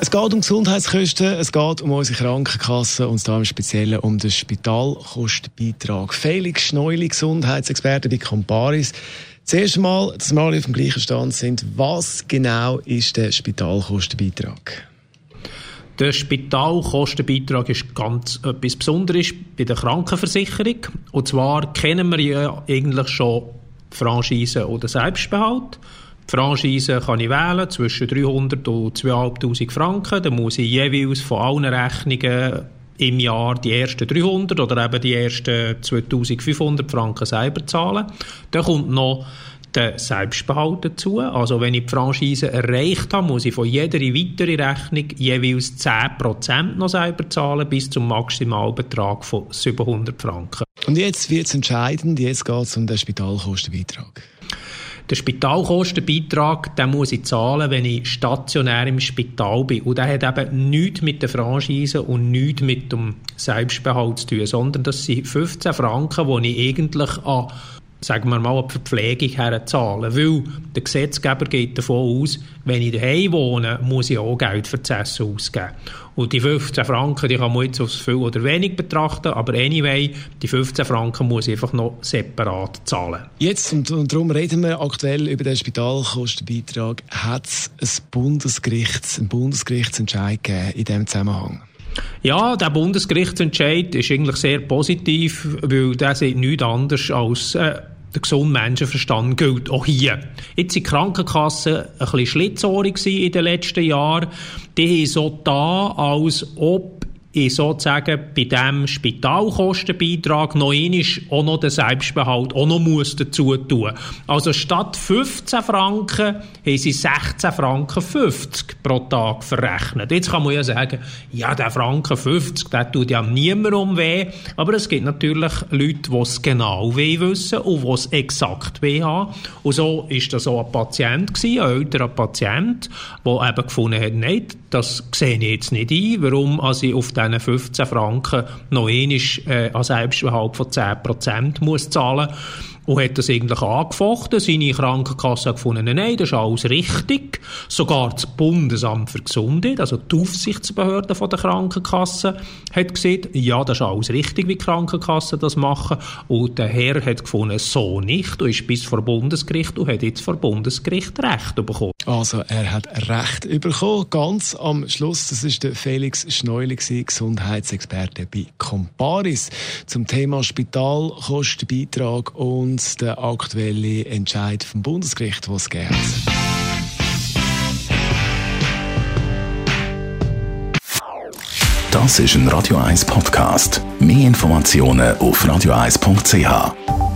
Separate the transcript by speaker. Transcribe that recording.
Speaker 1: es geht um Gesundheitskosten, es geht um unsere Krankenkasse und da im Speziellen um den Spitalkostenbeitrag. Felix Schneuli, Gesundheitsexperte bei Comparis. Zuerst einmal, dass wir alle auf dem gleichen Stand sind, was genau ist der Spitalkostenbeitrag?
Speaker 2: Der Spitalkostenbeitrag ist ganz etwas Besonderes bei der Krankenversicherung. Und zwar kennen wir ja eigentlich schon Franchise oder Selbstbehalt. Franchise kann ich wählen zwischen 300 und 2500 Franken. Da muss ich jeweils von allen Rechnungen im Jahr die ersten 300 oder eben die ersten 2500 Franken selber zahlen. Dann kommt noch der Selbstbehalt dazu. Also wenn ich die Franchise erreicht habe, muss ich von jeder weiteren Rechnung jeweils 10% noch selber zahlen, bis zum Maximalbetrag von 700 Franken.
Speaker 1: Und jetzt wird es entscheidend, jetzt geht es um den Spitalkostenbeitrag.
Speaker 2: Der Spitalkostenbeitrag, den muss ich zahlen, wenn ich stationär im Spital bin. Und der hat eben nichts mit der Franchise und nichts mit dem Selbstbehalt zu tun, sondern das sind 15 Franken, die ich eigentlich an sagen wir mal, eine Verpflegung herzahlen. Weil der Gesetzgeber geht davon aus, wenn ich daheim wohne, muss ich auch Geld für das Essen ausgeben. Und die 15 Franken, die kann man jetzt als viel oder wenig betrachten, aber anyway, die 15 Franken muss ich einfach noch separat zahlen.
Speaker 1: Jetzt, und, und darum reden wir aktuell über den Spitalkostenbeitrag, hat es ein Bundesgerichts, einen Bundesgerichtsentscheid gegeben in diesem Zusammenhang?
Speaker 2: Ja, der Bundesgerichtsentscheid ist eigentlich sehr positiv, weil der sieht nichts anderes als äh, der gesunde Menschenverstand gilt auch hier. Jetzt sind die Krankenkassen ein bisschen schlitzohrig in den letzten Jahren. Die haben so da, als ob ich sozusagen bei diesem Spitalkostenbeitrag noch einmal auch noch den Selbstbehalt auch noch muss dazu tun. Also statt 15 Franken haben sie 16 Franken 50 pro Tag verrechnet. Jetzt kann man ja sagen, ja, der Franken 50, der tut ja niemandem weh. Aber es gibt natürlich Leute, die es genau weh wissen und die es exakt weh haben. Und so ist das auch ein Patient gewesen, ein älterer Patient, der eben gefunden hat, nein, das sehe ich jetzt nicht ein, warum also ich auf diesen 15 Franken noch einmal äh, an Selbstbehalt von 10% muss zahlen und hat das eigentlich angefochten. Seine Krankenkasse hat gefunden, nein, das ist alles richtig. Sogar das Bundesamt für Gesundheit, also die Aufsichtsbehörde der Krankenkasse, hat gesagt, ja, das ist alles richtig, wie die Krankenkassen das machen. Und der Herr hat gefunden, so nicht, und ist bis vor Bundesgericht und hat jetzt vor Bundesgericht Recht bekommen.
Speaker 1: Also, er hat Recht bekommen. Ganz am Schluss, das ist der Felix Schneuli, Gesundheitsexperte bei Comparis, zum Thema Spitalkostenbeitrag und und der aktuelle Entscheid vom Bundesgericht, was es geht.
Speaker 3: Das ist ein Radio 1 Podcast. Mehr Informationen auf radio1.ch.